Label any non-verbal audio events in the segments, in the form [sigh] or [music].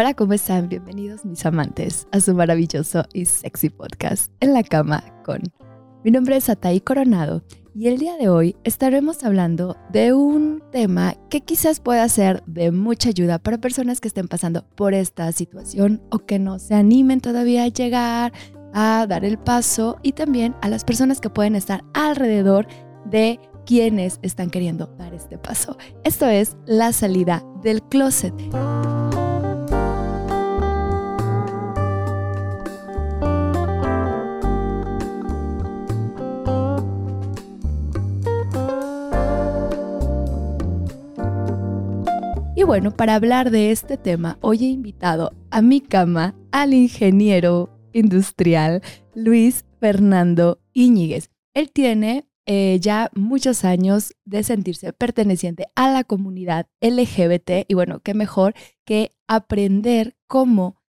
Hola, ¿cómo están? Bienvenidos mis amantes a su maravilloso y sexy podcast En la cama con. Mi nombre es Ataí Coronado y el día de hoy estaremos hablando de un tema que quizás pueda ser de mucha ayuda para personas que estén pasando por esta situación o que no se animen todavía a llegar a dar el paso y también a las personas que pueden estar alrededor de quienes están queriendo dar este paso. Esto es la salida del closet. Y bueno, para hablar de este tema, hoy he invitado a mi cama al ingeniero industrial Luis Fernando Iñiguez. Él tiene eh, ya muchos años de sentirse perteneciente a la comunidad LGBT y bueno, qué mejor que aprender cómo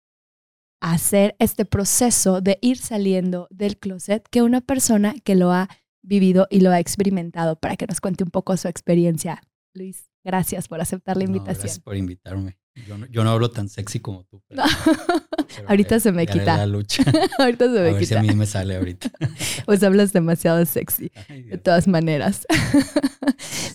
hacer este proceso de ir saliendo del closet que una persona que lo ha vivido y lo ha experimentado para que nos cuente un poco su experiencia. Luis. Gracias por aceptar la invitación. gracias por invitarme. Yo no, hablo tan sexy como tú. [laughs] ahorita se me quita. La lucha. [laughs] ahorita se me a ver Si a mí me sale ahorita. [laughs] pues hablas demasiado sexy. de todas maneras.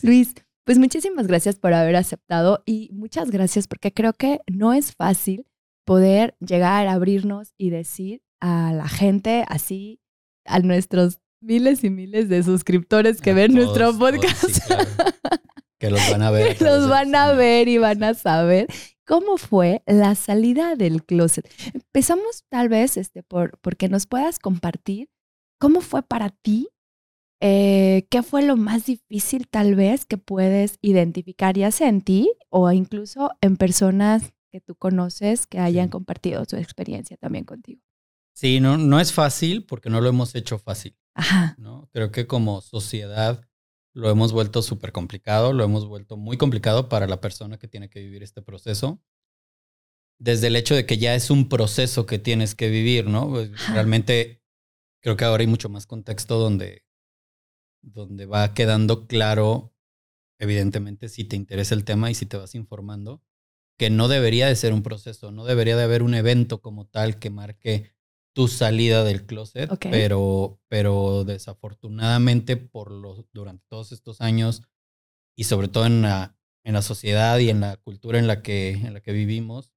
Luis, pues muchísimas gracias por haber aceptado y muchas gracias porque creo que no es fácil poder llegar a abrirnos y decir a la gente así, a nuestros miles y miles de suscriptores que ven nuestro podcast. Que los van a ver. Que [laughs] los van a ver y van a saber cómo fue la salida del closet. Empezamos tal vez este, por, porque nos puedas compartir cómo fue para ti, eh, qué fue lo más difícil tal vez que puedes identificar ya sea en ti o incluso en personas que tú conoces que hayan compartido su experiencia también contigo. Sí, no, no es fácil porque no lo hemos hecho fácil. Ajá. ¿no? Creo que como sociedad lo hemos vuelto súper complicado, lo hemos vuelto muy complicado para la persona que tiene que vivir este proceso. Desde el hecho de que ya es un proceso que tienes que vivir, ¿no? Pues, realmente creo que ahora hay mucho más contexto donde, donde va quedando claro, evidentemente, si te interesa el tema y si te vas informando, que no debería de ser un proceso, no debería de haber un evento como tal que marque tu salida del closet, pero, pero desafortunadamente por los, durante todos estos años y sobre todo en la, en la sociedad y en la cultura en la, que, en la que vivimos,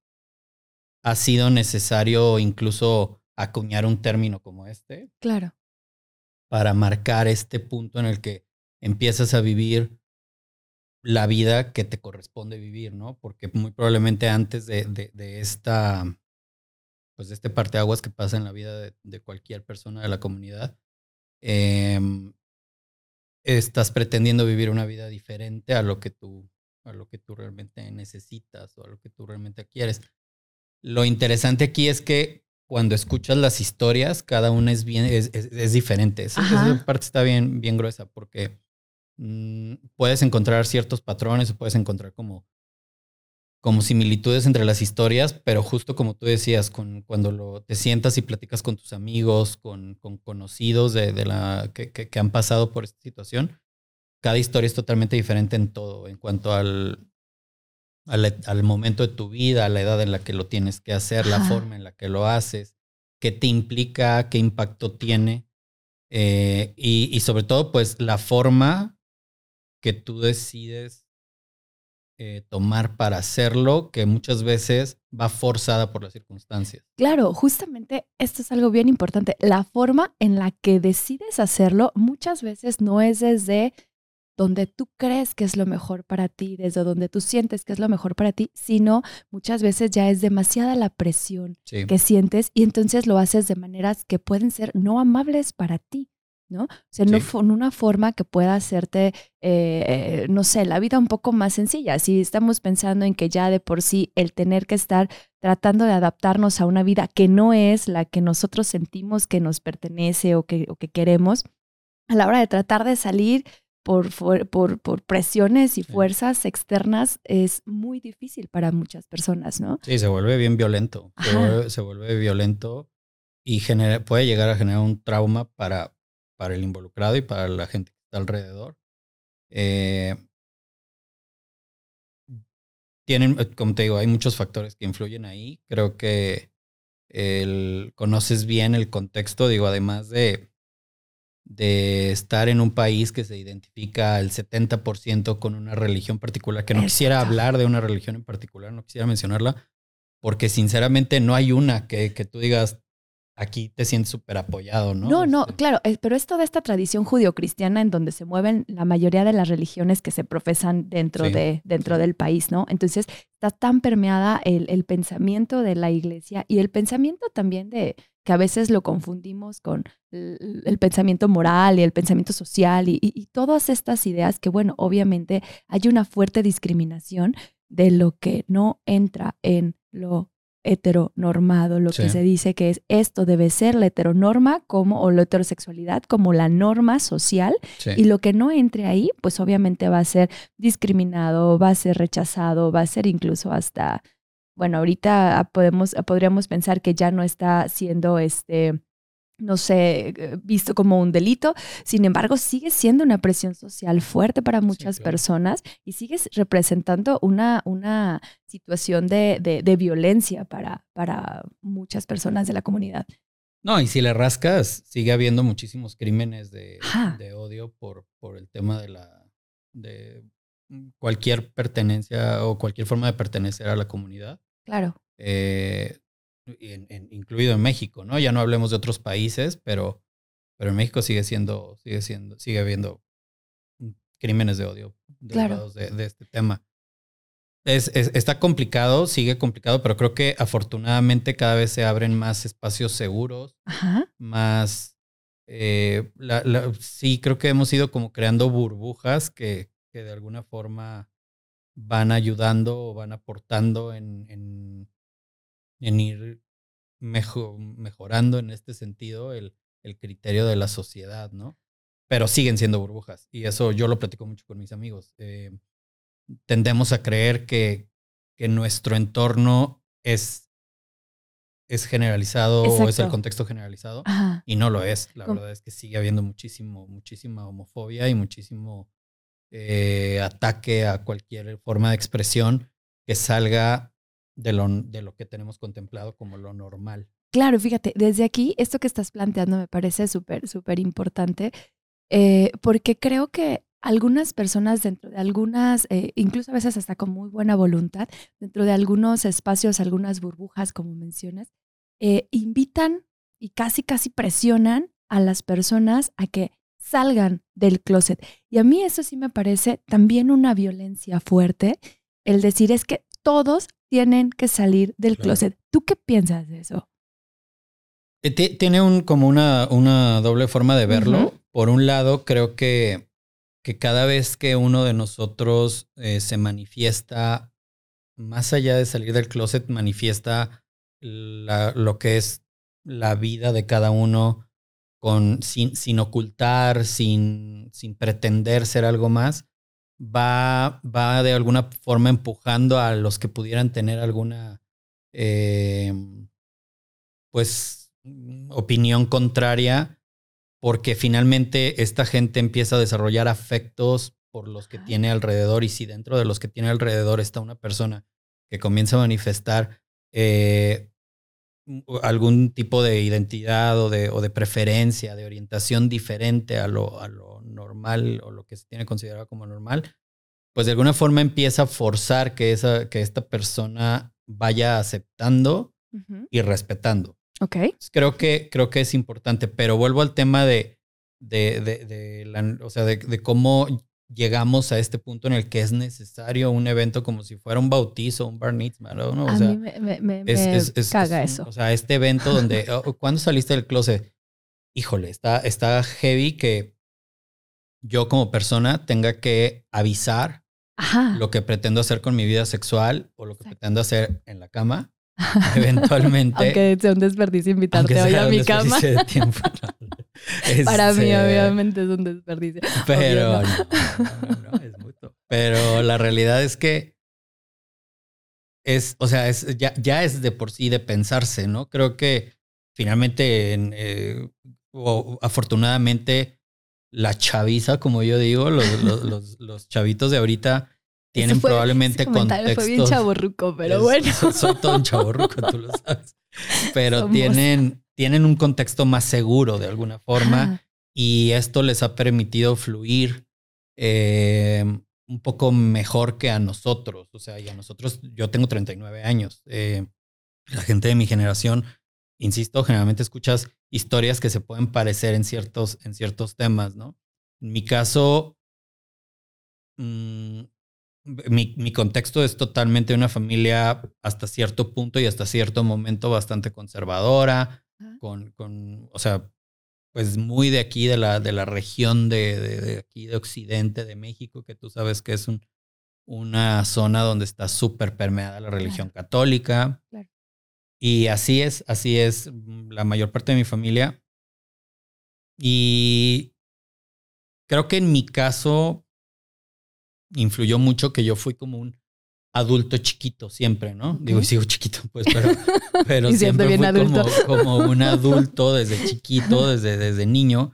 ha sido necesario incluso acuñar un término como este. Claro. Para marcar este punto en el que empiezas a vivir la vida que te corresponde vivir, ¿no? Porque muy probablemente antes de, de, de esta pues de este parteaguas que pasa en la vida de, cualquier persona de la comunidad, em, estás pretendiendo vivir una vida diferente a lo que tú a lo que tú realmente necesitas o a lo que tú realmente quieres. Lo interesante aquí es que cuando escuchas las historias, cada una es bien, es, es, diferente. Esa, parte está bien, bien gruesa porque mm, puedes encontrar ciertos patrones o puedes encontrar como como similitudes entre las historias, pero justo como tú decías, con, cuando lo, te sientas y platicas con tus amigos, con, con conocidos de, de la, que, que, han pasado por esta situación, cada historia es totalmente diferente en todo, en cuanto al, al, al momento de tu vida, a la edad en la que lo tienes que hacer, la forma en la que lo haces, qué te implica, qué impacto tiene, eh, y, y sobre todo, pues la forma que tú decides eh, tomar para hacerlo que muchas veces va forzada por las circunstancias. Claro, justamente esto es algo bien importante. La forma en la que decides hacerlo muchas veces no es desde donde tú crees que es lo mejor para ti, desde donde tú sientes que es lo mejor para ti, sino muchas veces ya es demasiada la presión que sientes y entonces lo haces de maneras que pueden ser no amables para ti. ¿No? O sea, no en una forma que pueda hacerte, eh, no sé, la vida un poco más sencilla. Si estamos pensando en que ya de por sí el tener que estar tratando de adaptarnos a una vida que no es la que nosotros sentimos que nos pertenece o que, o que queremos, a la hora de tratar de salir por, por, por presiones y fuerzas externas es muy difícil para muchas personas, ¿no? Sí, se vuelve bien violento. Se vuelve, se vuelve, violento y genera, puede llegar a generar un trauma para, para el involucrado y para la gente que está alrededor. Eh, tienen, como te digo, hay muchos factores que influyen ahí. Creo que el, conoces bien el contexto, digo, además de, de estar en un país que se identifica el 70% con una religión particular, que no quisiera hablar de una religión en particular, no quisiera mencionarla, porque sinceramente no hay una que, que tú digas, aquí te sientes súper apoyado, ¿no? No, no, este claro, pero es toda esta tradición judio-cristiana en donde se mueven la mayoría de las religiones que se profesan dentro, de, dentro del país, ¿no? Entonces está tan permeada el, el, pensamiento de la iglesia y el pensamiento también de que a veces lo confundimos con el, pensamiento moral y el pensamiento social y, y todas estas ideas que, bueno, obviamente hay una fuerte discriminación de lo que no entra en lo heteronormado, lo que se dice que es esto debe ser la heteronorma como o la heterosexualidad como la norma social y lo que no entre ahí, pues obviamente va a ser discriminado, va a ser rechazado, va a ser incluso hasta bueno, ahorita podemos podríamos pensar que ya no está siendo este no sé, eh, visto como un delito. Sin embargo, sigue siendo una presión social fuerte para muchas personas y sigue representando una, una situación de, de, violencia para, para muchas personas de la comunidad. No, y si le rascas, sigue habiendo muchísimos crímenes de, de odio por, por el tema de la de cualquier pertenencia o cualquier forma de pertenecer a la comunidad. Claro. Eh, incluido en México, ¿no? Ya no hablemos de otros países, pero, pero en México sigue siendo, sigue siendo, sigue habiendo crímenes de odio derivados de, este tema. Es, está complicado, sigue complicado, pero creo que afortunadamente cada vez se abren más espacios seguros, más... Eh, sí, creo que hemos ido como creando burbujas que, que de alguna forma van ayudando o van aportando en, en en ir mejorando en este sentido el, el criterio de la sociedad, ¿no? Pero siguen siendo burbujas y eso yo lo platico mucho con mis amigos. Eh, tendemos a creer que, que nuestro entorno es, es generalizado o es el contexto generalizado y no lo es. La verdad es que sigue habiendo muchísimo, muchísima homofobia y muchísimo eh, ataque a cualquier forma de expresión que salga de lo, de lo que tenemos contemplado como lo normal. Claro, fíjate, desde aquí, esto que estás planteando me parece súper, súper importante, eh, porque creo que algunas personas dentro de algunas, eh, incluso a veces hasta con muy buena voluntad, dentro de algunos espacios, algunas burbujas, como mencionas, eh, invitan y casi, casi presionan a las personas a que salgan del closet. Y a mí eso sí me parece también una violencia fuerte, el decir es que todos tienen que salir del closet. ¿Tú qué piensas de eso? Eh, tiene un, como una, una doble forma de verlo. Por un lado, creo que, que cada vez que uno de nosotros eh, se manifiesta, más allá de salir del closet, manifiesta lo que es la vida de cada uno con, sin, sin ocultar, sin, sin pretender ser algo más, va, va de alguna forma empujando a los que pudieran tener alguna, eh, pues, opinión contraria, porque finalmente esta gente empieza a desarrollar afectos por los que tiene alrededor y si dentro de los que tiene alrededor está una persona que comienza a manifestar eh, algún tipo de identidad o de, o de, preferencia, de orientación diferente a lo, a lo normal o lo que se tiene considerado como normal, pues de alguna forma empieza a forzar que, esa, que esta persona vaya aceptando y respetando. Ok. creo que, creo que es importante, pero vuelvo al tema de, de, de, la, o sea, de, cómo llegamos a este punto en el que es necesario un evento como si fuera un bautizo, un bar mitzvah, ¿no? O a mí me, me, caga eso. O sea, este evento donde, [laughs] oh, ¿cuándo saliste del closet? Híjole, está, está heavy que yo como persona tenga que avisar lo que pretendo hacer con mi vida sexual o lo que pretendo hacer en la cama, [laughs] eventualmente. Aunque sea un desperdicio invitarte hoy a mi cama. [laughs] [laughs] Para mí, obviamente, es un desperdicio. Pero no. No, es mutuo. Pero la realidad es que es, o sea, es, ya, ya es de por sí de pensarse, ¿no? Creo que finalmente, eh, o afortunadamente, la chaviza, como yo digo, [laughs] los, los, los, chavitos de ahorita tienen probablemente contextos. Fue bien chaborruco, pero bueno. Soy, todo un chaborruco, tú lo [laughs] sabes. Pero tienen, tienen un contexto más seguro de alguna forma y esto les ha permitido fluir eh, un poco mejor que a nosotros. O sea, y a nosotros, yo tengo 39 años. Eh, la gente de mi generación, insisto, generalmente escuchas historias que se pueden parecer en ciertos, en ciertos temas, ¿no? En mi caso, mm, mi, mi, contexto es totalmente una familia hasta cierto punto y hasta cierto momento bastante conservadora, con, con, o sea, pues muy de aquí, de la, de la región de, de, aquí de Occidente de México, que tú sabes que es un, una zona donde está súper permeada la religión católica. Y así es, así es la mayor parte de mi familia. Y creo que en mi caso influyó mucho que yo fui como un adulto chiquito siempre, ¿no? Digo, sigo chiquito, pues, pero, [laughs] pero siempre fui como, como, un adulto [laughs] desde chiquito, desde, desde niño.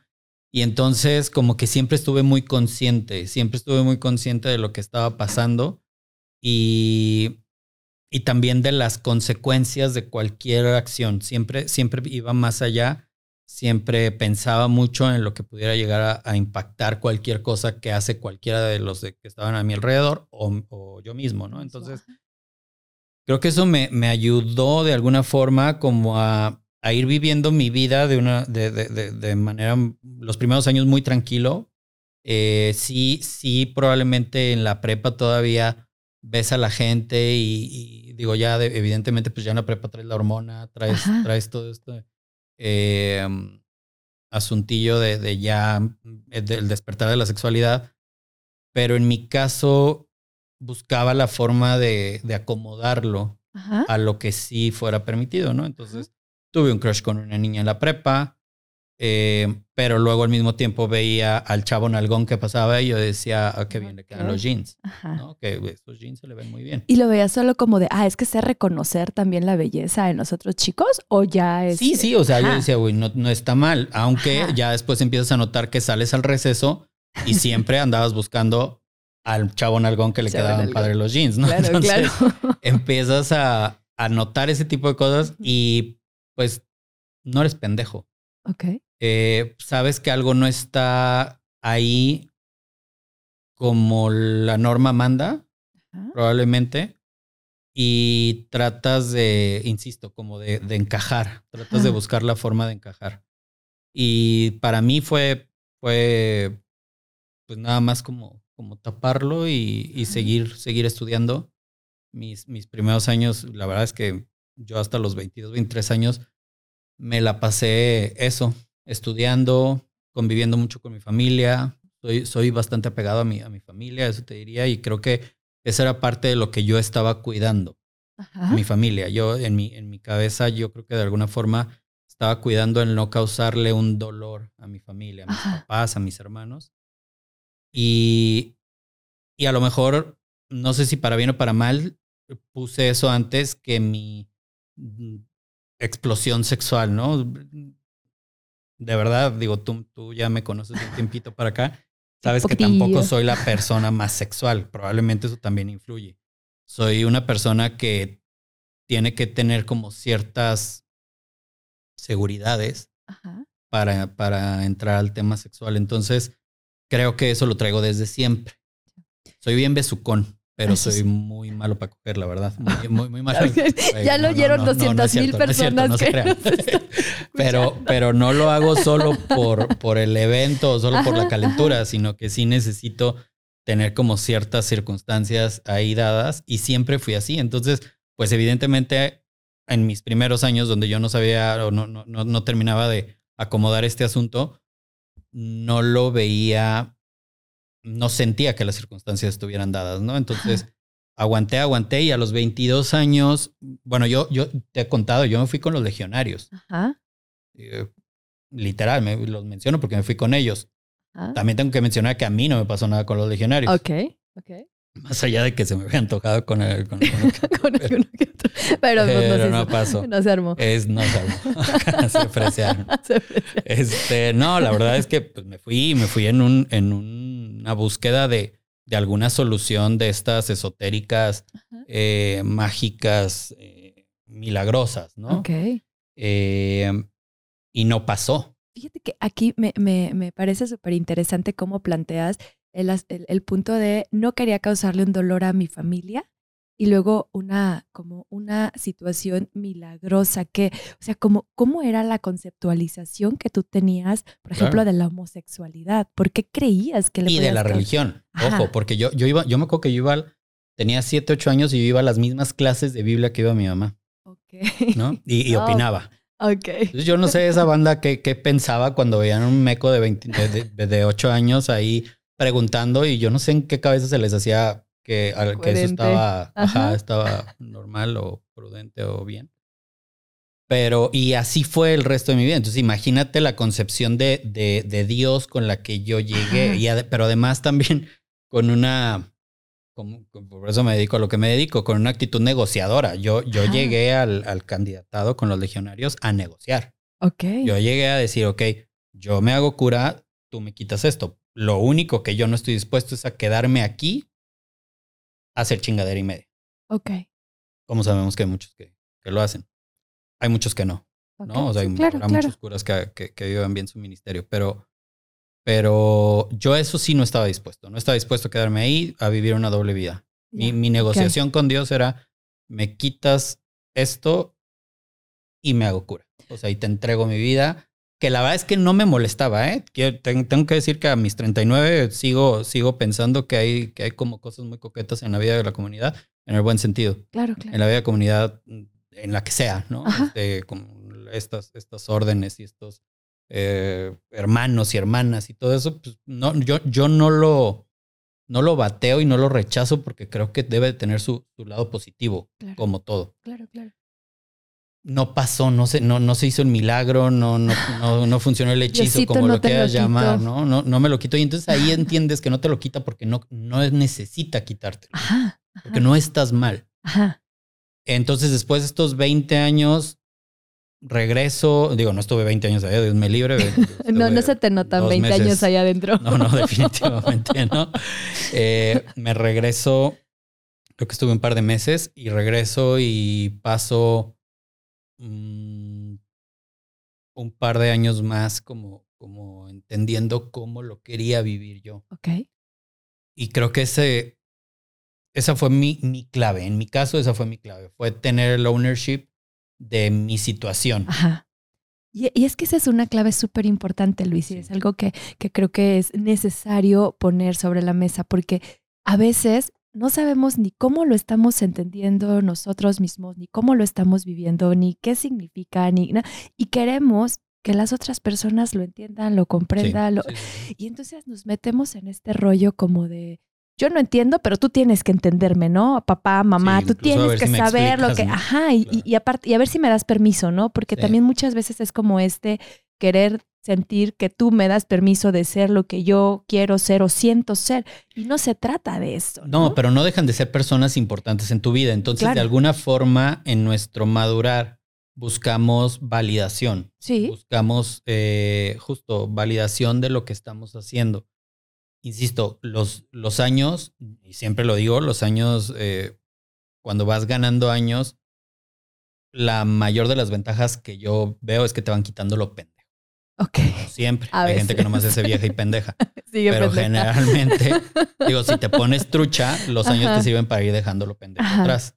Y entonces como que siempre estuve muy consciente, siempre estuve muy consciente de lo que estaba pasando y, y también de las consecuencias de cualquier acción. Siempre, siempre iba más allá siempre pensaba mucho en lo que pudiera llegar a, impactar cualquier cosa que hace cualquiera de los que estaban a mi alrededor o, yo mismo, ¿no? Entonces, creo que eso me, me ayudó de alguna forma como a, a, ir viviendo mi vida de una, de, de, de, manera, los primeros años muy tranquilo. Eh, sí, sí, probablemente en la prepa todavía ves a la gente y, digo, ya evidentemente, pues ya en la prepa traes la hormona, traes, traes todo esto eh, asuntillo de, de ya eh, del despertar de la sexualidad, pero en mi caso buscaba la forma de, de acomodarlo a lo que sí fuera permitido, ¿no? Entonces tuve un crush con una niña en la prepa, eh, pero luego al mismo tiempo veía al chavo nalgón que pasaba y yo decía, ah, qué bien le quedan los jeans, ¿no? Que estos jeans se le ven muy bien. ¿Y lo veía solo como de, ah, es que sé reconocer también la belleza en los otros chicos o ya es... Sí, sí, o sea, yo decía, güey, no, no está mal, aunque ya después empiezas a notar que sales al receso y [laughs] siempre andabas buscando al chavo nalgón que le quedaban padre los jeans, ¿no? Claro, Entonces claro. [laughs] empiezas a, a notar ese tipo de cosas y pues no eres pendejo. Ok. Eh, sabes que algo no está ahí como la norma manda, probablemente, y tratas de, insisto, como de, de encajar, tratas de buscar la forma de encajar. Y para mí fue, fue, pues nada más como, como taparlo y, y seguir, seguir estudiando. Mis, mis primeros años, la verdad es que yo hasta los 22, 23 años me la pasé eso, estudiando, conviviendo mucho con mi familia. Soy, soy bastante apegado a mi, a mi familia, eso te diría, y creo que esa era parte de lo que yo estaba cuidando, mi familia. Yo en mi, en mi cabeza, yo creo que de alguna forma estaba cuidando el no causarle un dolor a mi familia, a mis papás, a mis hermanos. Y, y a lo mejor, no sé si para bien o para mal, puse eso antes que mi mm, explosión sexual, ¿no? De verdad, digo, tú, tú ya me conoces un tiempito para acá, sabes que tampoco soy la persona más sexual. Probablemente eso también influye. Soy una persona que tiene que tener como ciertas seguridades Para, para entrar al tema sexual. Entonces, creo que eso lo traigo desde siempre. Soy bien besucón. Pero soy muy malo para coger, la verdad. [laughs] Muy, muy, malo. ya lo oyeron 200 mil personas. que [laughs] pero, pero no lo hago solo [laughs] por, por el evento o solo por la calentura, sino que sí necesito tener como ciertas circunstancias ahí dadas y siempre fui así. Entonces, pues evidentemente en mis primeros años donde yo no sabía o no, no, no, no terminaba de acomodar este asunto, no lo veía no sentía que las circunstancias estuvieran dadas, ¿no? Entonces, aguanté, aguanté y a los 22 años, bueno, yo, yo te he contado, yo me fui con los legionarios. Ajá. Eh, literal, me, los menciono porque me fui con ellos. También tengo que mencionar que a mí no me pasó nada con los legionarios. Ok, ok. Más allá de que se me había antojado con el, con, [laughs] con, el, Pero, Pero no, pasó. No se armó. Es, no se armó. [laughs] [laughs] se apreciaron. Este, no, la verdad es que pues, me fui, me fui en un, en una búsqueda de, de alguna solución de estas esotéricas, eh, mágicas, eh, milagrosas, ¿no? Ok. Eh, y no pasó. Fíjate que aquí me, me, me parece súper interesante cómo planteas el, el, el punto de no quería causarle un dolor a mi familia y luego una como una situación milagrosa que, o sea, como cómo era la conceptualización que tú tenías, por ejemplo, Claro. de la homosexualidad, ¿por qué creías que le Y de la religión. Ajá. Ojo, porque yo, yo iba, yo me acuerdo que yo iba, al- tenía 7, 8 años y yo iba a las mismas clases de Biblia que iba mi mamá, Ok. ¿no? Y, y [laughs] Oh. opinaba. Ok. Entonces, yo no sé esa banda qué, qué pensaba cuando veían un meco de, 20, de, de- de 8 años ahí preguntando y yo no sé en qué cabeza se les hacía que, al- que eso estaba, ajá, estaba normal o prudente o bien. Pero, y así fue el resto de mi vida. Entonces, imagínate la concepción de, de, de Dios con la que yo llegué, y ade- pero además también con una, como, por eso me dedico a lo que me dedico, con una actitud negociadora. Yo, yo Ajá. llegué al, al candidatado con los legionarios a negociar. Ok. Yo llegué a decir, ok, yo me hago cura, tú me quitas esto. Lo único que yo no estoy dispuesto es a quedarme aquí hacer chingadera y media. ok. Como sabemos que hay muchos que, que lo hacen. Hay muchos que no. ¿no? O sea, hay claro, habrá claro. muchos curas que, que, que vivan bien su ministerio, pero, pero yo eso sí no estaba dispuesto. No estaba dispuesto a quedarme ahí a vivir una doble vida. Mi, mi negociación con Dios era, me quitas esto y me hago cura. O sea, y te entrego mi vida, que la verdad es que no me molestaba, ¿eh? Tengo que decir que a mis 39 sigo, sigo pensando que hay, que hay como cosas muy coquetas en la vida de la comunidad, en el buen sentido, Claro, claro. en la vida de la comunidad, en la que sea, ¿no? Este, como estas, estas órdenes y estos eh, hermanos y hermanas y todo eso, pues no, yo, yo no lo, no lo bateo y no lo rechazo porque creo que debe de tener su, su lado positivo, Claro. como todo. Claro, claro. No pasó, no se, no, no se hizo el milagro, no, no, no, no funcionó el hechizo, Diosito como no lo quieras llamar. ¿no? ¿no? No me lo quito. Y entonces ahí entiendes que no te lo quita porque no, no necesita Ajá. ajá, porque no estás mal. Ajá. Entonces, después de estos 20 años, regreso, digo, no estuve 20 años allá, Dios me libre. [laughs] No, no se te notan dos 20 meses. años allá adentro. No, no, [laughs] definitivamente no. Eh, me regreso, creo que estuve un par de meses y regreso y paso un par de años más como, como entendiendo cómo lo quería vivir yo. Ok. Y creo que ese, esa fue mi, mi clave. En mi caso, esa fue mi clave. Fue tener el ownership de mi situación. Ajá. Y, y es que esa es una clave súper importante, Luis, y Sí. es algo que, que creo que es necesario poner sobre la mesa, porque a veces no sabemos ni cómo lo estamos entendiendo nosotros mismos, ni cómo lo estamos viviendo, ni qué significa, ni na- y queremos que las otras personas lo entiendan, lo Sí, comprendan, lo- sí, sí, sí. y entonces nos metemos en este rollo como de, yo no entiendo, pero tú tienes que entenderme, ¿no? Papá, mamá, Sí, tú tienes que si saber lo que, ajá, y, Claro. y, y aparte, y a ver si me das permiso, ¿no? Porque Sí. también muchas veces es como este querer sentir que tú me das permiso de ser lo que yo quiero ser o siento ser. Y no se trata de eso. No, No, pero no dejan de ser personas importantes en tu vida. Entonces, Claro. de alguna forma, en nuestro madurar, buscamos validación. Sí, Buscamos eh, justo validación de lo que estamos haciendo. Insisto, los, los años, y siempre lo digo, los años, eh, cuando vas ganando años, la mayor de las ventajas que yo veo es que te van quitando lo pendejo. ok. Siempre. A Hay gente que nomás hace vieja y pendeja. [laughs] Sigue Pero pendeja. generalmente, [laughs] digo, si te pones trucha, los años te sirven para ir dejando lo pendejo Ajá. atrás.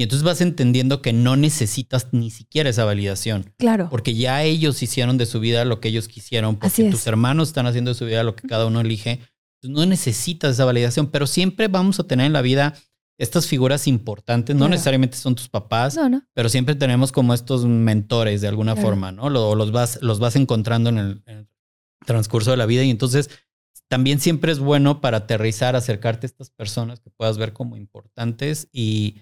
Y entonces vas entendiendo que no necesitas ni siquiera esa validación, Claro. porque ya ellos hicieron de su vida lo que ellos quisieron, porque Así es. tus hermanos están haciendo de su vida lo que cada uno elige. No necesitas esa validación, pero siempre vamos a tener en la vida estas figuras importantes, no Claro. necesariamente son tus papás, No, no. pero siempre tenemos como estos mentores de alguna Claro. forma, ¿no? Lo- los, vas, los vas encontrando en el, en el transcurso de la vida y entonces también siempre es bueno para aterrizar, acercarte a estas personas que puedas ver como importantes y,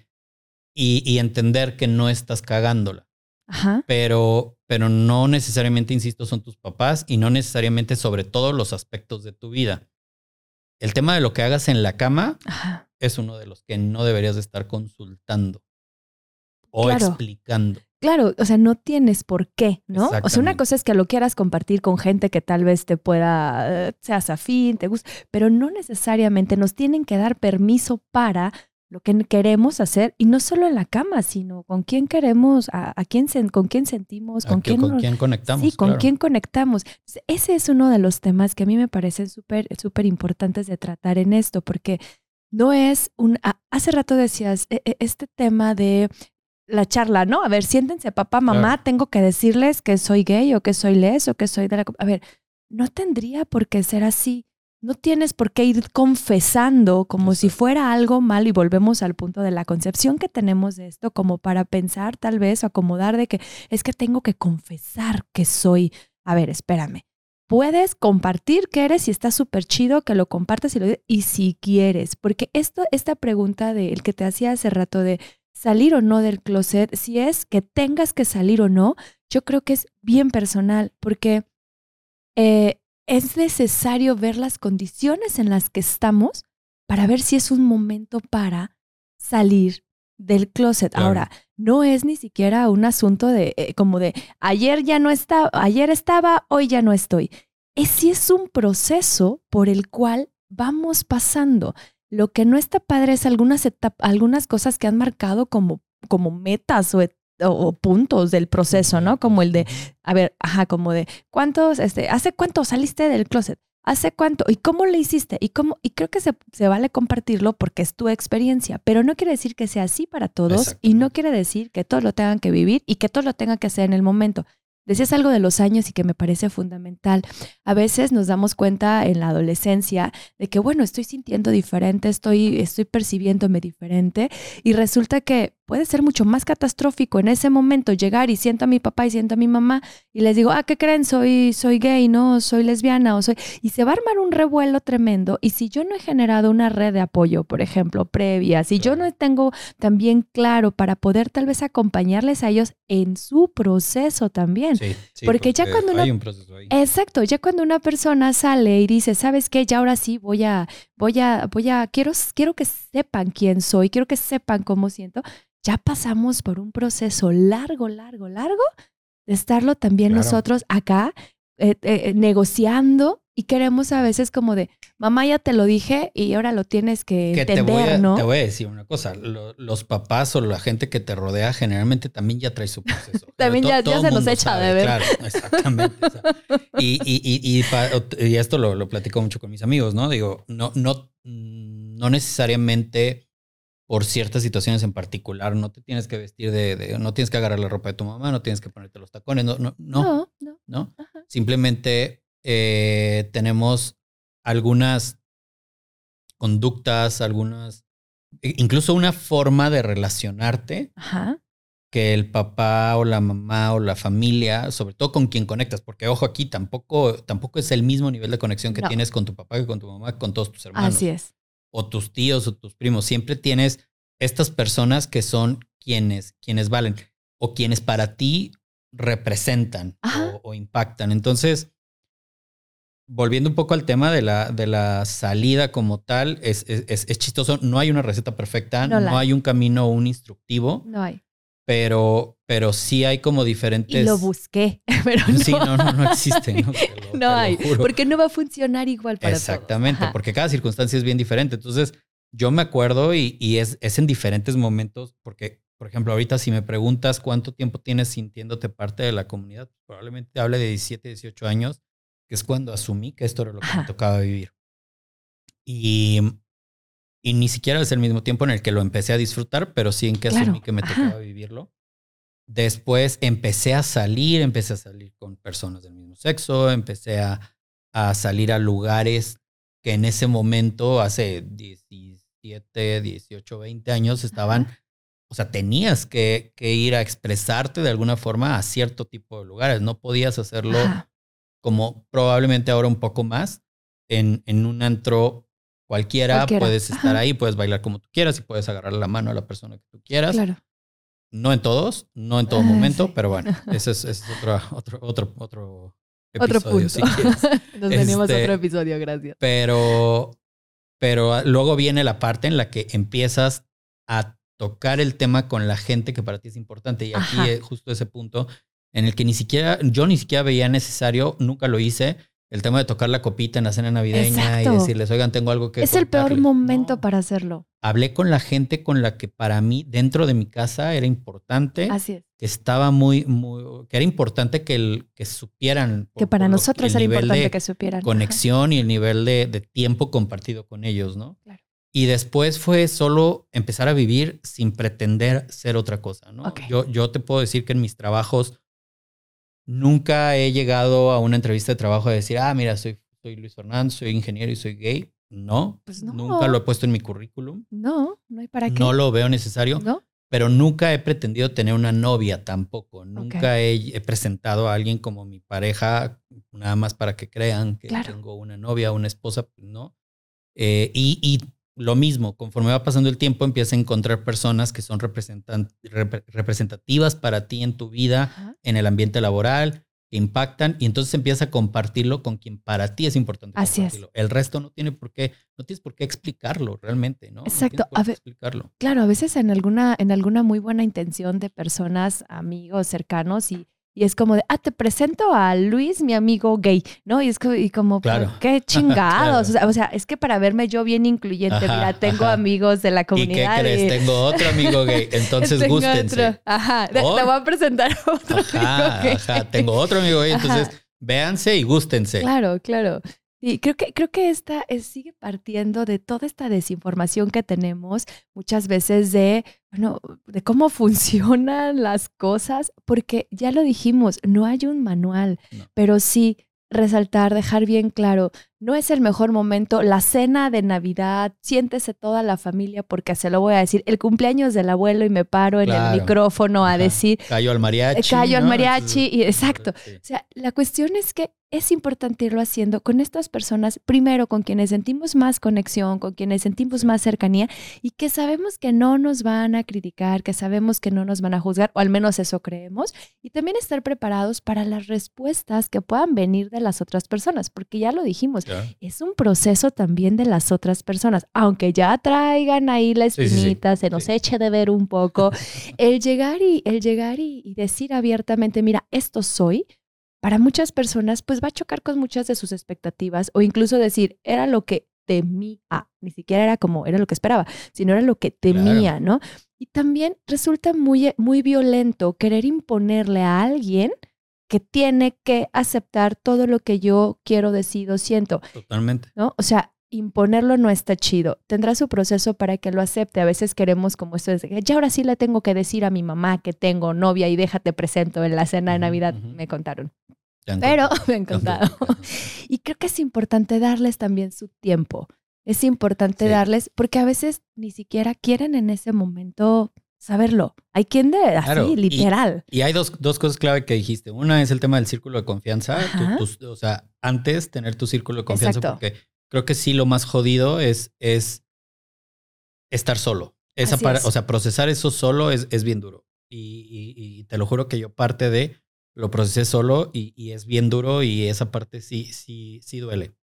y, y entender que no estás cagándola. Ajá. Pero, pero no necesariamente, insisto, son tus papás y no necesariamente sobre todos los aspectos de tu vida. El tema de lo que hagas en la cama Ajá. es uno de los que no deberías de estar consultando o Claro. explicando. claro, o sea, no tienes por qué, ¿no? O sea, una cosa es que lo quieras compartir con gente que tal vez te pueda, eh, seas afín, te guste, pero no necesariamente nos tienen que dar permiso para lo que queremos hacer y no solo en la cama, sino con quién queremos, a, a quién con quién sentimos, con ¿A qué- quién, con nos- quién conectamos? sí, con Claro. quién conectamos. Ese es uno de los temas que a mí me parecen súper, súper importantes de tratar en esto, porque no es un, a- hace rato decías, e- e- este tema de la charla, ¿no? A ver, siéntense, papá, mamá, Claro. tengo que decirles que soy gay o que soy les o que soy de la... A ver, no tendría por qué ser así. No tienes por qué ir confesando como si fuera algo mal y volvemos al punto de la concepción que tenemos de esto como para pensar tal vez o acomodar de que es que tengo que confesar que soy. A ver, espérame. Puedes compartir que eres y está súper chido que lo compartas y lo y si quieres, porque esto, esta pregunta de el que te hacía hace rato de salir o no del closet, si es que tengas que salir o no, yo creo que es bien personal, porque eh, es necesario ver las condiciones en las que estamos para ver si es un momento para salir del closet. Claro. Ahora, no es ni siquiera un asunto de eh, como de ayer ya no estaba, ayer estaba, hoy ya no estoy. Es sí es un proceso por el cual vamos pasando. Lo que no está padre es algunas algunas cosas que han marcado como, como metas o, et- o- puntos del proceso, ¿no? Como el de, a ver, ajá, como de cuántos, este, ¿hace cuánto saliste del closet? ¿Hace cuánto? ¿Y cómo le hiciste? Y cómo, y creo que se, se vale compartirlo porque es tu experiencia, pero no quiere decir que sea así para todos y no quiere decir que todos lo tengan que vivir y que todos lo tengan que hacer en el momento. Decías algo de los años y que me parece fundamental. A veces nos damos cuenta en la adolescencia de que, bueno, estoy sintiendo diferente, estoy, estoy percibiéndome diferente y resulta que puede ser mucho más catastrófico en ese momento llegar y siento a mi papá y siento a mi mamá y les digo, ah, ¿qué creen? Soy, soy gay, no, soy lesbiana o soy... Y se va a armar un revuelo tremendo y si yo no he generado una red de apoyo, por ejemplo, previa, si yo no tengo también claro para poder tal vez acompañarles a ellos en su proceso también. Sí, sí, Porque ya cuando uno- hay un proceso ahí. Exacto, ya cuando una persona sale y dice, ¿sabes qué? Ya ahora sí voy a, voy a, voy a, quiero, quiero que sepan quién soy, quiero que sepan cómo siento. Ya pasamos por un proceso largo, largo, largo de estarlo también Claro. nosotros acá eh, eh, negociando y queremos a veces como de, mamá ya te lo dije y ahora lo tienes que, Que te entender, voy, a, ¿no? te voy a decir una cosa, lo- los papás o la gente que te rodea generalmente también ya trae su proceso. [laughs] También To- ya- se nos echa de sabe, ver. Claro, exactamente. o sea, y, y, y, y, esto lo, lo platico mucho con mis amigos, ¿no? Digo, no, no, no necesariamente por ciertas situaciones en particular, no te tienes que vestir de, de- no tienes que agarrar la ropa de tu mamá, no tienes que ponerte los tacones, no, no, no, no, no. ¿no? Ajá. Simplemente eh, tenemos algunas conductas, algunas, incluso una forma de relacionarte Ajá. que el papá o la mamá o la familia, sobre todo con quien conectas, porque ojo aquí, tampoco, tampoco es el mismo nivel de conexión que No. tienes con tu papá que con tu mamá, con todos tus hermanos Así es. o tus tíos o tus primos. Siempre tienes estas personas que son quienes, quienes valen o quienes para ti representan o, o impactan. Entonces, volviendo un poco al tema de la, de la salida como tal, es, es, es- es chistoso. No hay una receta perfecta, No no, hay. un camino o un instructivo, No hay. pero, pero sí hay como diferentes. Y lo busqué, [laughs] pero no. Sí, no, no, no existe. No, [laughs] lo- No hay, porque no va a funcionar igual para todos. Exactamente, Ajá. porque cada circunstancia es bien diferente. Entonces, yo me acuerdo y, y es, es en diferentes momentos, porque, por ejemplo, ahorita si me preguntas cuánto tiempo tienes sintiéndote parte de la comunidad, probablemente hable de 17, 18 años, que es cuando asumí que esto era lo que Ajá. me tocaba vivir. Y, y ni siquiera es el mismo tiempo en el que lo empecé a disfrutar, pero sí en que Claro, asumí que me ajá. tocaba vivirlo. Después empecé a salir, empecé a salir con personas del mismo sexo, empecé a, a salir a lugares que en ese momento, hace 17, 18, 20 años, estaban, o sea, tenías que, que ir a expresarte de alguna forma a cierto tipo de lugares. No podías hacerlo Ajá. Como probablemente ahora un poco más en, en un antro cualquiera, Cualquiera, puedes estar ajá. ahí, puedes bailar como tú quieras y puedes agarrar la mano a la persona que tú quieras. Claro. No en todos, no en todo Ah, momento, sí. [laughs] pero bueno, ese es, ese es otro, otro, otro, otro Otro episodio, punto. si quieres. [laughs] Nos venimos a Este- otro episodio, gracias. Pero, pero luego viene la parte en la que empiezas a tocar el tema con la gente que para ti es importante. Y aquí justo ese punto en el que ni siquiera, yo ni siquiera veía necesario, nunca lo hice, el tema de tocar la copita en la cena navideña y decirles, oigan, tengo algo que... Es el peor momento para hacerlo. Hablé con la gente con la que para mí, dentro de mi casa, era importante. Así es. Que estaba muy, muy, que era importante que, el, que supieran. que para nosotros era importante que supieran. Conexión y el nivel de, de, tiempo compartido con ellos, ¿no? Claro. Y después fue solo empezar a vivir sin pretender ser otra cosa, ¿no? Yo, yo te puedo decir que en mis trabajos Nunca he llegado a una entrevista de trabajo a decir, ah, mira, soy, soy Luis Fernando, soy ingeniero y soy gay. No, pues no, nunca lo he puesto en mi currículum. No, no hay para qué. No lo veo necesario. No. Pero nunca he pretendido tener una novia tampoco. Nunca he, presentado a alguien como mi pareja, nada más para que crean que tengo una novia, una esposa, ¿no? Eh, y, y lo mismo, conforme va pasando el tiempo, empiezas a encontrar personas que son representativas para ti en tu vida, en el ambiente laboral, que impactan, y entonces empiezas a compartirlo con quien para ti es importante. Así es. El resto no tiene por qué, no tienes por qué explicarlo realmente, ¿no? Exacto. a explicarlo. Claro, a veces en alguna, en alguna muy buena intención de personas, amigos, cercanos, y y es como de, ah, te presento a Luis, mi amigo gay, ¿no? Y es como, y como claro. qué [laughs] chingados. o, sea, es que para verme yo bien incluyente, mira, tengo amigos de la comunidad. ¿Y qué crees? Tengo otro amigo gay, [laughs] entonces gústense. Ajá, te, voy a presentar a otro amigo gay. Ajá, tengo otro amigo gay, [laughs] entonces véanse y gústense. Claro, claro. Y creo que, creo que esta sigue partiendo de toda esta desinformación que tenemos muchas veces de, bueno, de cómo [laughs] funcionan las cosas, porque ya lo dijimos, no hay un manual, pero sí resaltar, dejar bien claro, no es el mejor momento, la cena de Navidad, siéntese toda la familia porque se lo voy a decir, el cumpleaños del abuelo y me paro en el micrófono a decir... Callo al mariachi. Callo al mariachi, y exacto. O sea, la cuestión es que es importante irlo haciendo con estas personas, primero con quienes sentimos más conexión, con quienes sentimos más cercanía y que sabemos que no nos van a criticar, que sabemos que no nos van a juzgar, o al menos eso creemos, y también estar preparados para las respuestas que puedan venir de las otras personas, porque ya lo dijimos, es un proceso también de las otras personas, aunque ya traigan ahí la espinita, se nos eche de ver un poco, [laughs] el llegar y, el llegar y decir abiertamente, mira, esto soy, para muchas personas, pues va a chocar con muchas de sus expectativas o incluso decir, era lo que temía, ni siquiera era como era lo que esperaba, sino era lo que temía, ¿no? Y también resulta muy, muy violento querer imponerle a alguien que tiene que aceptar todo lo que yo quiero, decido, siento. Totalmente. ¿No? O sea, imponerlo no está chido. Tendrá su proceso para que lo acepte. A veces queremos como esto de ya ahora sí le tengo que decir a mi mamá que tengo novia y déjate presento en la cena de Navidad, me contaron. Pero [laughs] me han contado. y creo que es importante darles también su tiempo. Es importante darles, porque a veces ni siquiera quieren en ese momento saberlo. Hay quien de así, literal. Y, hay dos, dos, cosas clave que dijiste. Una es el tema del círculo de confianza. o sea, antes tener tu círculo de confianza, porque creo que sí lo más jodido es, es estar solo. Esa para, O sea, procesar eso solo es, es bien duro. Y, y, te lo juro que yo parte de lo procesé solo y, y, es bien duro y esa parte sí, sí, sí duele.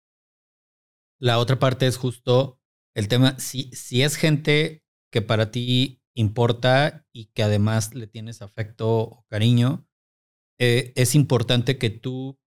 La otra parte es justo el tema, si, si es gente que para ti importa y que además le tienes afecto o cariño, eh, es importante que tú,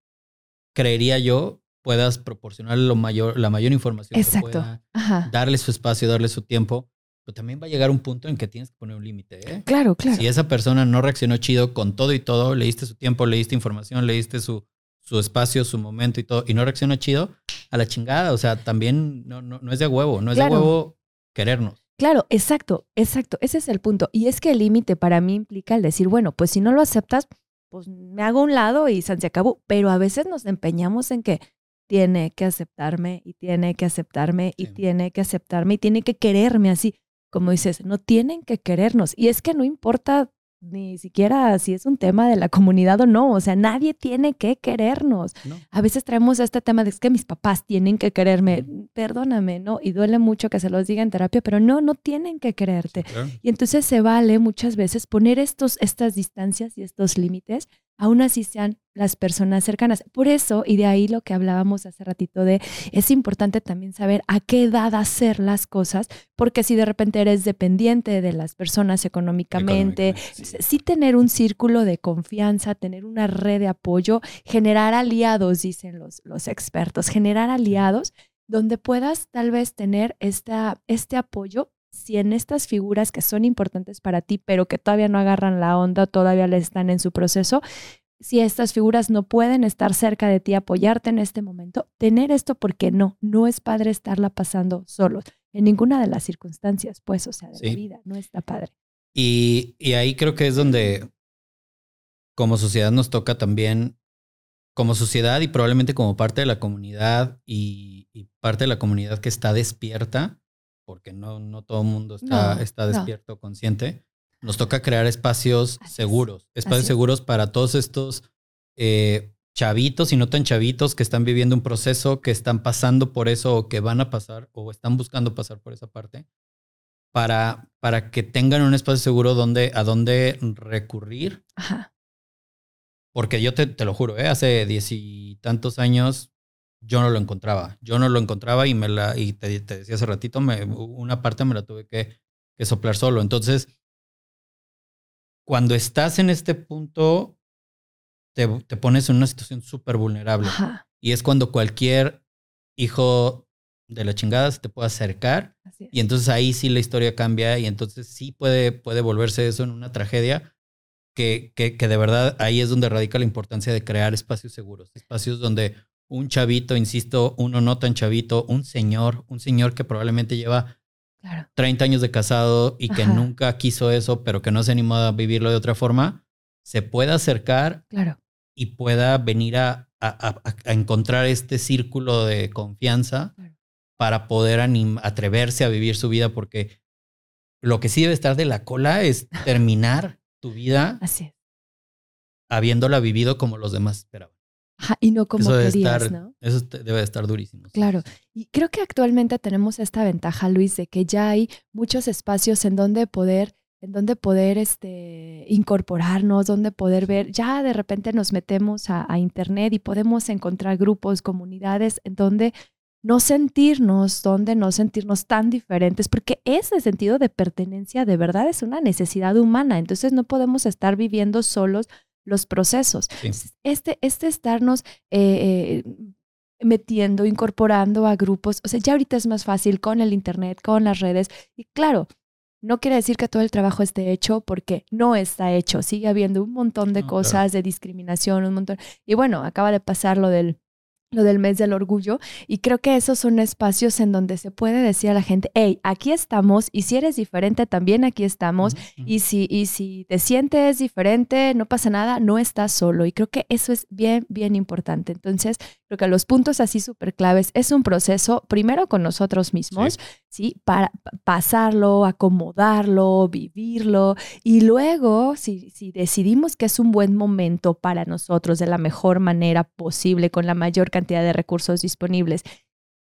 creería yo, puedas proporcionarle lo mayor, la mayor información Exacto. que pueda, darle su espacio, darle su tiempo, pero también va a llegar un punto en que tienes que poner un límite. ¿eh? Claro, claro. Si esa persona no reaccionó chido con todo y todo, leíste su tiempo, leíste información, leíste su, su espacio, su momento y todo, y no reaccionó chido, a la chingada. O sea, también no, no, no es de huevo, no es de huevo querernos. Claro, exacto, exacto. Ese es el punto. Y es que el límite para mí implica el decir, bueno, pues si no lo aceptas, pues me hago un lado y se acabó. Pero a veces nos empeñamos en que tiene que aceptarme y tiene que aceptarme y tiene que aceptarme y tiene que quererme así. Como dices, no tienen que querernos. Y es que no importa ni siquiera si es un tema de la comunidad o no, o sea, nadie tiene que querernos. A veces traemos este tema de que mis papás tienen que quererme, perdóname, ¿no? Y duele mucho que se los diga en terapia, pero no, no tienen que quererte. Y entonces se vale muchas veces poner estos, estas distancias y estos límites aún así sean las personas cercanas. Por eso, y de ahí lo que hablábamos hace ratito de, es importante también saber a qué edad hacer las cosas, porque si de repente eres dependiente de las personas económicamente, sí. tener un círculo de confianza, tener una red de apoyo, generar aliados, dicen los, los expertos, generar aliados donde puedas tal vez tener esta, este apoyo si en estas figuras que son importantes para ti, pero que todavía no agarran la onda, todavía le están en su proceso, si estas figuras no pueden estar cerca de ti, apoyarte en este momento, tener esto porque no, no es padre estarla pasando solo, en ninguna de las circunstancias, pues, o sea, de la vida, no está padre. Y, y ahí creo que es donde como sociedad nos toca también, como sociedad y probablemente como parte de la comunidad y, y parte de la comunidad que está despierta, porque no, no todo el mundo está, está despierto, consciente, nos toca crear espacios seguros, espacios seguros para todos estos eh, chavitos y no tan chavitos que están viviendo un proceso, que están pasando por eso o que van a pasar o están buscando pasar por esa parte, para, para que tengan un espacio seguro donde, a donde recurrir. Porque yo te, te lo juro, ¿eh? hace diez y tantos años yo no lo encontraba. Yo no lo encontraba y me la, y te, decía hace ratito, me, una parte me la tuve que, que soplar solo. Entonces, cuando estás en este punto, te, te pones en una situación súper vulnerable. Y es cuando cualquier hijo de la chingada se te puede acercar. Y entonces ahí sí la historia cambia y entonces sí puede, puede volverse eso en una tragedia. Que, que, que de verdad ahí es donde radica la importancia de crear espacios seguros, espacios donde un chavito, insisto, uno no tan chavito, un señor, un señor que probablemente lleva 30 años de casado y que nunca quiso eso, pero que no se animó a vivirlo de otra forma, se pueda acercar y pueda venir a, encontrar este círculo de confianza para poder atreverse a vivir su vida, porque lo que sí debe estar de la cola es [laughs] terminar tu vida Así habiéndola vivido como los demás esperaban y no como querías, ¿no? Eso debe de estar durísimo. Claro. Y creo que actualmente tenemos esta ventaja, Luis, de que ya hay muchos espacios en donde poder en donde poder este, incorporarnos, donde poder ver, ya de repente nos metemos a, internet y podemos encontrar grupos, comunidades en donde no sentirnos, donde no sentirnos tan diferentes, porque ese sentido de pertenencia de verdad es una necesidad humana, entonces no podemos estar viviendo solos los procesos. Este, este estarnos eh, eh, metiendo, incorporando a grupos, o sea, ya ahorita es más fácil con el Internet, con las redes, y claro, no quiere decir que todo el trabajo esté hecho porque no está hecho. Sigue habiendo un montón de cosas de discriminación, un montón. Y bueno, acaba de pasar lo del lo del mes del orgullo y creo que esos son espacios en donde se puede decir a la gente, hey, aquí estamos y si eres diferente también aquí estamos y si y si te sientes diferente no pasa nada, no estás solo y creo que eso es bien bien importante. Entonces, creo que los puntos así súper claves es un proceso primero con nosotros mismos, ¿sí? Para pasarlo, acomodarlo, vivirlo y luego si, si decidimos que es un buen momento para nosotros de la mejor manera posible con la mayor cantidad de recursos disponibles,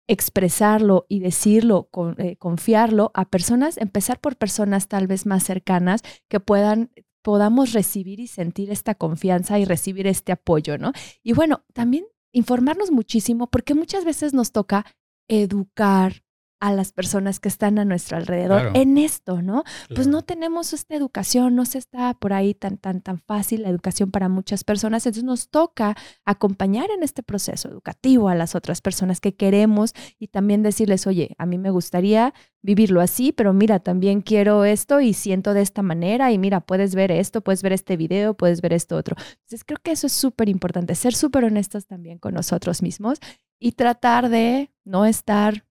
expresarlo y decirlo, eh, confiarlo a personas, empezar por personas tal vez más cercanas que puedan podamos recibir y sentir esta confianza y recibir este apoyo, ¿no? Y bueno, también informarnos muchísimo porque muchas veces nos toca educar, a las personas que están a nuestro alrededor en esto, ¿no? Pues no tenemos esta educación, no se está por ahí tan, tan, tan fácil la educación para muchas personas, entonces nos toca acompañar en este proceso educativo a las otras personas que queremos y también decirles, oye, a mí me gustaría vivirlo así, pero mira, también quiero esto y siento de esta manera y mira, puedes ver esto, puedes ver este video, puedes ver esto otro. Entonces creo que eso es súper importante, ser súper honestos también con nosotros mismos y tratar de no estar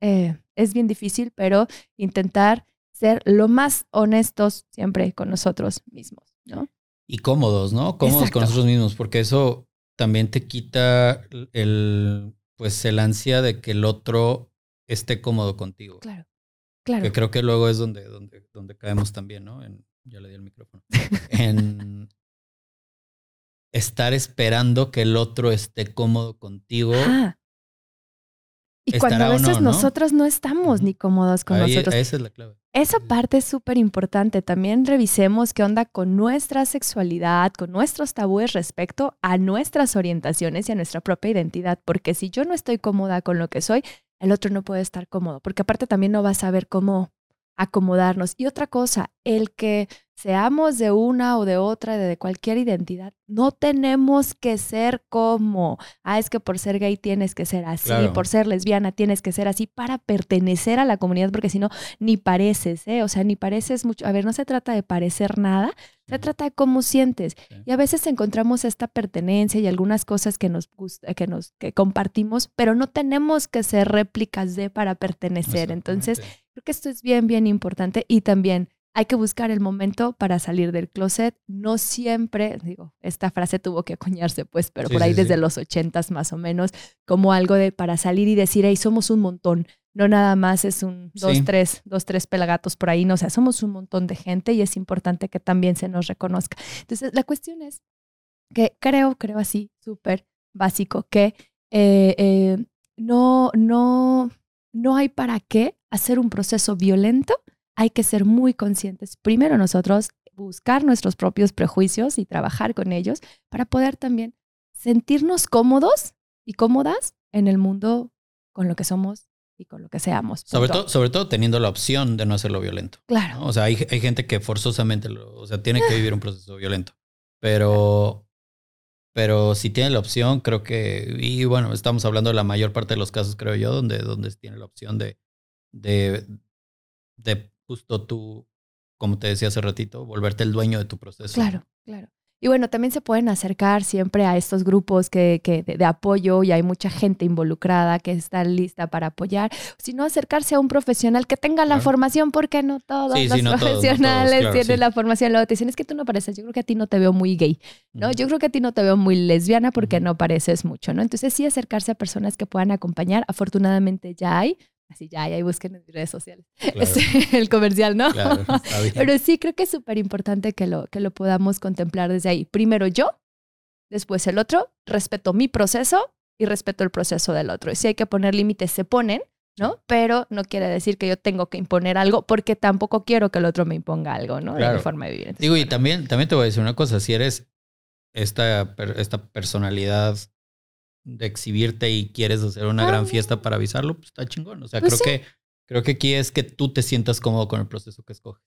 eh, es bien difícil, pero intentar ser lo más honestos siempre con nosotros mismos, ¿no? Y cómodos, ¿no? Cómodos con nosotros mismos, porque eso también te quita el, pues, el ansia de que el otro esté cómodo contigo. Claro, claro. Que creo que luego es donde, donde, donde caemos también, ¿no? ya le di el micrófono. en [laughs] estar esperando que el otro esté cómodo contigo Y cuando a veces nosotros no estamos ni cómodos con nosotros. Esa es la clave. Esa parte es súper importante. También revisemos qué onda con nuestra sexualidad, con nuestros tabúes respecto a nuestras orientaciones y a nuestra propia identidad. Porque si yo no estoy cómoda con lo que soy, el otro no puede estar cómodo. Porque aparte también no va a saber cómo acomodarnos. Y otra cosa, el que seamos de una o de otra, de cualquier identidad, no tenemos que ser como, ah, es que por ser gay tienes que ser así, por ser lesbiana tienes que ser así para pertenecer a la comunidad, porque si no, ni pareces, ¿eh? O sea, ni pareces mucho. A ver, no se trata de parecer nada, se trata de cómo sientes. Y a veces encontramos esta pertenencia y algunas cosas que nos gusta, que nos que compartimos, pero no tenemos que ser réplicas de para pertenecer. Entonces, creo que esto es bien, bien importante y también hay que buscar el momento para salir del closet. No siempre, digo, esta frase tuvo que acuñarse, pues, pero por ahí desde los ochentas más o menos, como algo de para salir y decir, hey, somos un montón. No nada más es un dos, tres, dos, tres pelagatos por ahí, no, o sea, somos un montón de gente y es importante que también se nos reconozca. Entonces, la cuestión es que creo, creo así, súper básico, que eh, eh, no, no, no hay para qué hacer un proceso violento hay que ser muy conscientes. Primero nosotros buscar nuestros propios prejuicios y trabajar con ellos para poder también sentirnos cómodos y cómodas en el mundo con lo que somos y con lo que seamos. Sobre todo, sobre todo teniendo la opción de no hacerlo violento. Claro. O sea, hay, hay, gente que forzosamente, o sea, tiene que vivir un proceso violento. Pero, pero si tiene la opción, creo que, y bueno, estamos hablando de la mayor parte de los casos, creo yo, donde, donde tiene la opción de, de, de justo tú, como te decía hace ratito, volverte el dueño de tu proceso. Claro, claro. Y bueno, también se pueden acercar siempre a estos grupos que, que de, apoyo y hay mucha gente involucrada que está lista para apoyar. Si no, acercarse a un profesional que tenga la formación, porque no todos los profesionales tienen la formación. Luego te dicen, es que tú no pareces, yo creo que a ti no te veo muy gay, ¿no? Yo creo que a ti no te veo muy lesbiana porque no pareces mucho, ¿no? Entonces sí acercarse a personas que puedan acompañar. Afortunadamente ya hay Así ya, ya, busquen en redes sociales. [laughs] el comercial, ¿no? [laughs] Pero sí creo que es súper importante que lo, que lo podamos contemplar desde ahí. Primero yo, después el otro, respeto mi proceso y respeto el proceso del otro. Y si hay que poner límites, se ponen, ¿no? Pero no quiere decir que yo tengo que imponer algo porque tampoco quiero que el otro me imponga algo, ¿no? De mi forma de vivir. Digo, y también, también te voy a decir una cosa, si eres esta, esta personalidad de exhibirte y quieres hacer una gran ah. fiesta para avisarlo, pues está chingón. O sea, pues creo que creo que aquí es que tú te sientas cómodo con el proceso que escoges.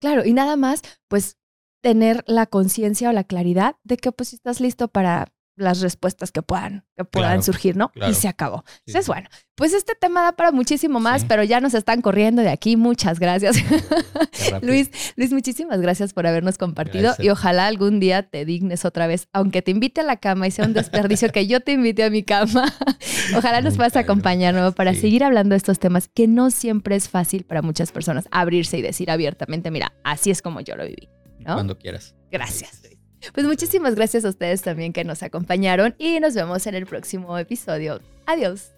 Claro, y nada más, pues tener la conciencia o la claridad de que pues si estás listo para las respuestas que puedan, que puedan surgir, ¿no? Y se acabó. Entonces, bueno, pues este tema da para muchísimo más, pero ya nos están corriendo de aquí. Muchas gracias. [laughs] Luis, Luis, muchísimas gracias por habernos compartido y ojalá algún día te dignes otra vez, aunque te invite a la cama y sea un desperdicio que yo te invite a mi cama. [laughs] ojalá nos puedas acompañar ¿no? para seguir hablando de estos temas que no siempre es fácil para muchas personas abrirse y decir abiertamente, mira, así es como yo lo viví. Cuando quieras. Gracias. Pues muchísimas gracias a ustedes también que nos acompañaron y nos vemos en el próximo episodio. Adiós.